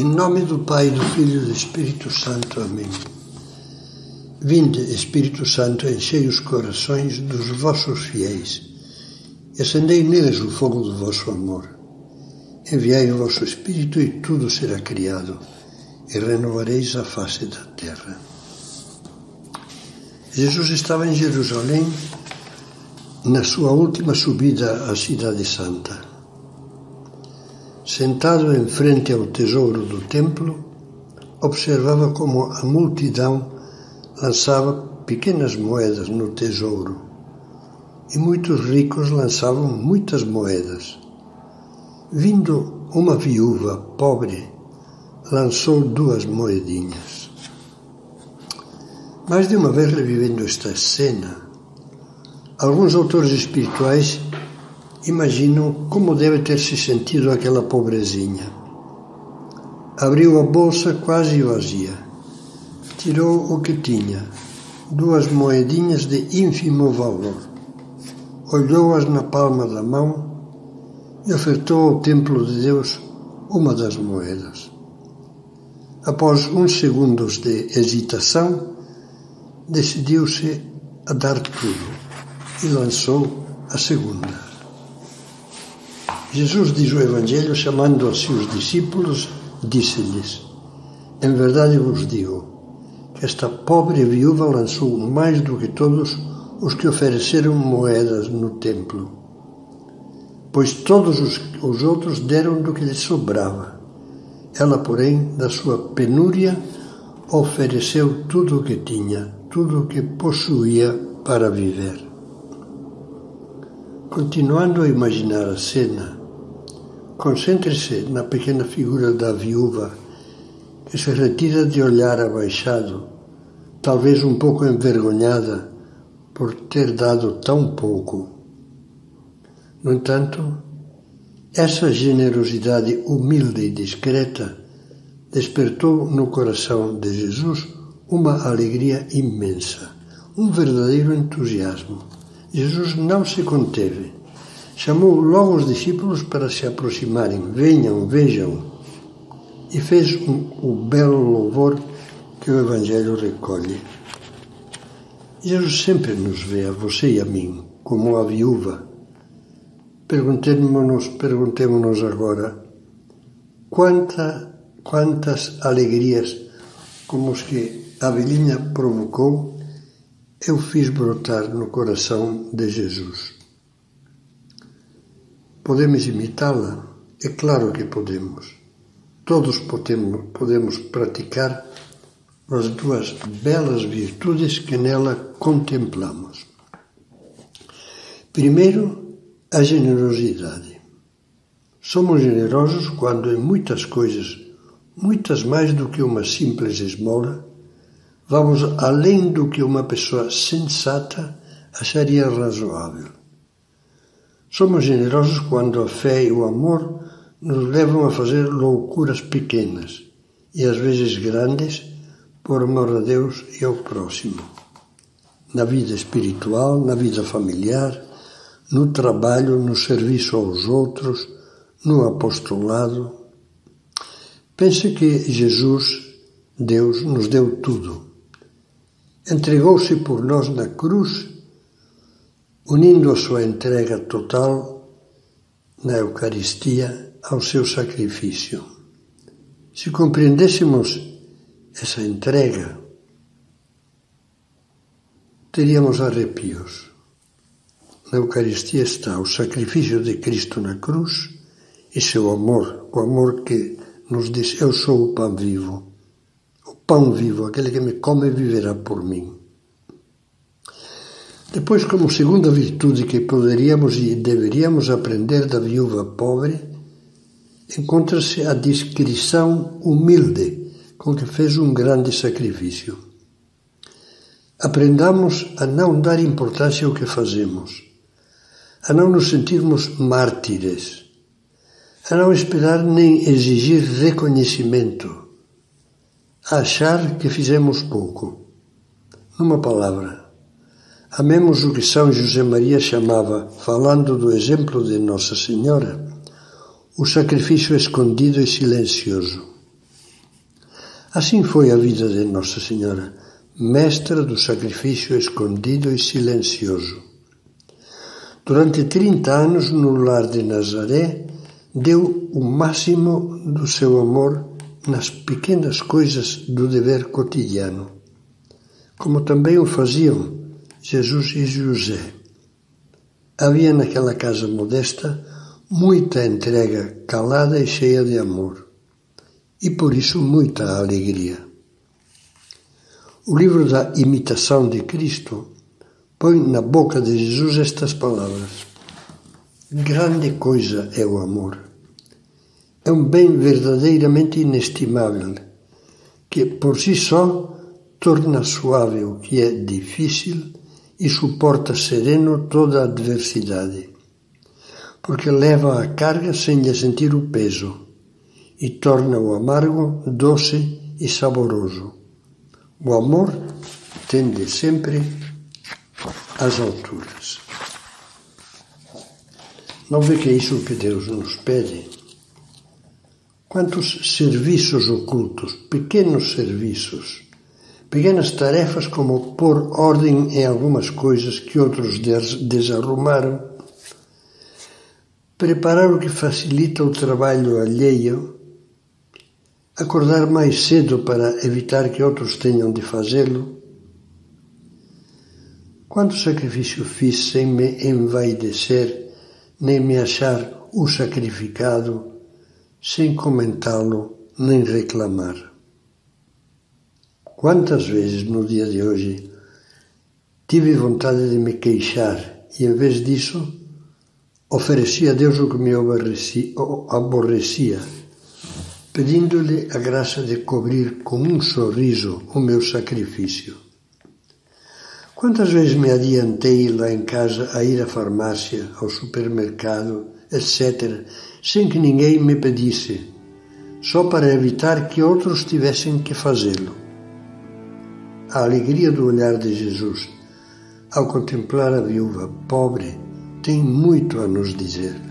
Em nome do Pai, do Filho e do Espírito Santo. Amém. Vinde, Espírito Santo, enchei os corações dos vossos fiéis e acendei neles o fogo do vosso amor. Enviai o vosso Espírito e tudo será criado e renovareis a face da terra. Jesus estava em Jerusalém na sua última subida à Cidade Santa. Sentado em frente ao tesouro do templo, observava como a multidão lançava pequenas moedas no tesouro e muitos ricos lançavam muitas moedas. Vindo uma viúva pobre, lançou duas moedinhas. Mais de uma vez revivendo esta cena, alguns autores espirituais imaginam como deve ter se sentido aquela pobrezinha. Abriu a bolsa quase vazia. Tirou o que tinha, duas moedinhas de ínfimo valor. Olhou-as na palma da mão e ofertou ao templo de Deus uma das moedas. Após uns segundos de hesitação, decidiu-se a dar tudo e lançou a segunda. Jesus diz o Evangelho, chamando a seus discípulos, disse-lhes: Em verdade vos digo que esta pobre viúva lançou mais do que todos os que ofereceram moedas no templo, pois todos os, os outros deram do que lhe sobrava. Ela, porém, da sua penúria, ofereceu tudo o que tinha, tudo o que possuía para viver. Continuando a imaginar a cena, Concentre-se na pequena figura da viúva que se retira de olhar abaixado, talvez um pouco envergonhada por ter dado tão pouco. No entanto, essa generosidade humilde e discreta despertou no coração de Jesus uma alegria imensa, um verdadeiro entusiasmo. Jesus não se conteve Chamou logo os discípulos para se aproximarem. Venham, vejam. E fez um, o belo louvor que o Evangelho recolhe. Jesus sempre nos vê, a você e a mim, como a viúva. Perguntemos-nos perguntemos agora quanta, quantas alegrias como os que a velhinha provocou eu fiz brotar no coração de Jesus. Podemos imitá-la? É claro que podemos. Todos podemos, podemos praticar as duas belas virtudes que nela contemplamos. Primeiro, a generosidade. Somos generosos quando em muitas coisas, muitas mais do que uma simples esmola, vamos além do que uma pessoa sensata acharia razoável. Somos generosos quando a fé e o amor nos levam a fazer loucuras pequenas e às vezes grandes por amor a Deus e ao próximo. Na vida espiritual, na vida familiar, no trabalho, no serviço aos outros, no apostolado. Pense que Jesus, Deus, nos deu tudo. Entregou-se por nós na cruz unindo a sua entrega total na Eucaristia ao seu sacrifício. Se compreendêssemos essa entrega, teríamos arrepios. Na Eucaristia está o sacrifício de Cristo na cruz e seu amor, o amor que nos diz: Eu sou o pão vivo, o pão vivo, aquele que me come viverá por mim. Depois, como segunda virtude que poderíamos e deveríamos aprender da viúva pobre, encontra-se a discrição humilde com que fez um grande sacrifício. Aprendamos a não dar importância ao que fazemos, a não nos sentirmos mártires, a não esperar nem exigir reconhecimento, a achar que fizemos pouco. Numa palavra, Amemos o que São José Maria chamava, falando do exemplo de Nossa Senhora, o sacrifício escondido e silencioso. Assim foi a vida de Nossa Senhora, mestra do sacrifício escondido e silencioso. Durante 30 anos, no lar de Nazaré, deu o máximo do seu amor nas pequenas coisas do dever cotidiano, como também o faziam Jesus e José. Havia naquela casa modesta muita entrega calada e cheia de amor, e por isso muita alegria. O livro da imitação de Cristo põe na boca de Jesus estas palavras: Grande coisa é o amor. É um bem verdadeiramente inestimável, que por si só torna suave o que é difícil e suporta sereno toda a adversidade, porque leva a carga sem lhe sentir o peso e torna o amargo doce e saboroso. O amor tende sempre às alturas. Não vê que é isso que Deus nos pede? Quantos serviços ocultos, pequenos serviços, pequenas tarefas como pôr ordem em algumas coisas que outros desarrumaram, preparar o que facilita o trabalho alheio, acordar mais cedo para evitar que outros tenham de fazê-lo. Quanto sacrifício fiz sem me envaidecer, nem me achar o sacrificado, sem comentá-lo nem reclamar. Quantas vezes no dia de hoje tive vontade de me queixar e, em vez disso, ofereci a Deus o que me aborrecia, pedindo-lhe a graça de cobrir com um sorriso o meu sacrifício. Quantas vezes me adiantei lá em casa a ir à farmácia, ao supermercado, etc., sem que ninguém me pedisse, só para evitar que outros tivessem que fazê-lo. A alegria do olhar de Jesus ao contemplar a viúva pobre tem muito a nos dizer.